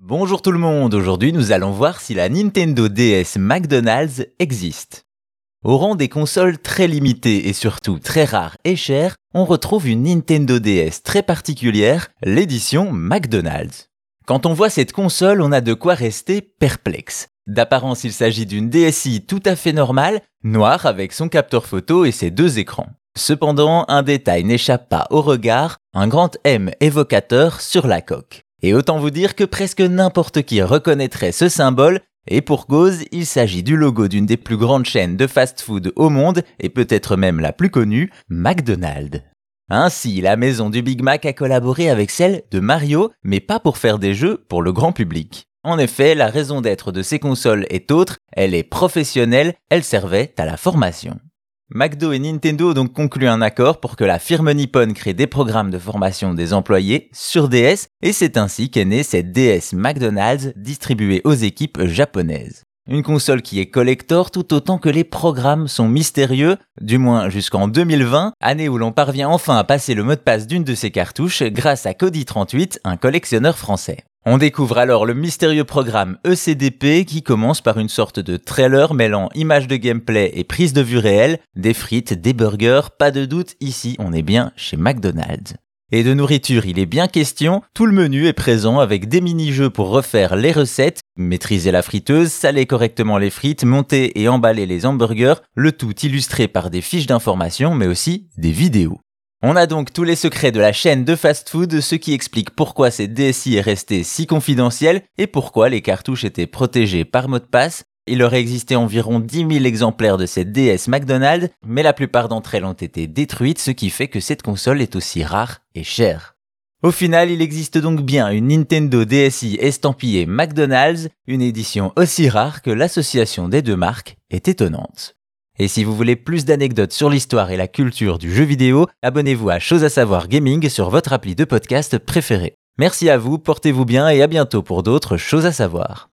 Bonjour tout le monde, aujourd'hui nous allons voir si la Nintendo DS McDonald's existe. Au rang des consoles très limitées et surtout très rares et chères, on retrouve une Nintendo DS très particulière, l'édition McDonald's. Quand on voit cette console, on a de quoi rester perplexe. D'apparence, il s'agit d'une DSi tout à fait normale, noire avec son capteur photo et ses deux écrans. Cependant, un détail n'échappe pas au regard, un grand M évocateur sur la coque. Et autant vous dire que presque n'importe qui reconnaîtrait ce symbole, et pour cause, il s'agit du logo d'une des plus grandes chaînes de fast-food au monde, et peut-être même la plus connue, McDonald's. Ainsi, la maison du Big Mac a collaboré avec celle de Mario, mais pas pour faire des jeux pour le grand public. En effet, la raison d'être de ces consoles est autre, elle est professionnelle, elle servait à la formation. McDo et Nintendo ont donc conclu un accord pour que la firme nippone crée des programmes de formation des employés sur DS et c'est ainsi qu'est née cette DS McDonald's distribuée aux équipes japonaises. Une console qui est collector tout autant que les programmes sont mystérieux, du moins jusqu'en 2020, année où l'on parvient enfin à passer le mot de passe d'une de ces cartouches grâce à Cody38, un collectionneur français. On découvre alors le mystérieux programme ECDP qui commence par une sorte de trailer mêlant images de gameplay et prise de vue réelle, des frites, des burgers, pas de doute, ici on est bien chez McDonald's. Et de nourriture, il est bien question, tout le menu est présent avec des mini-jeux pour refaire les recettes, maîtriser la friteuse, saler correctement les frites, monter et emballer les hamburgers, le tout illustré par des fiches d'information mais aussi des vidéos. On a donc tous les secrets de la chaîne de fast-food, ce qui explique pourquoi cette DSI est restée si confidentielle et pourquoi les cartouches étaient protégées par mot de passe. Il aurait existé environ 10 000 exemplaires de cette DS McDonald's, mais la plupart d'entre elles ont été détruites, ce qui fait que cette console est aussi rare et chère. Au final, il existe donc bien une Nintendo DSi estampillée McDonald's, une édition aussi rare que l'association des deux marques est étonnante. Et si vous voulez plus d'anecdotes sur l'histoire et la culture du jeu vidéo, abonnez-vous à Chose à savoir gaming sur votre appli de podcast préféré. Merci à vous, portez-vous bien et à bientôt pour d'autres choses à savoir.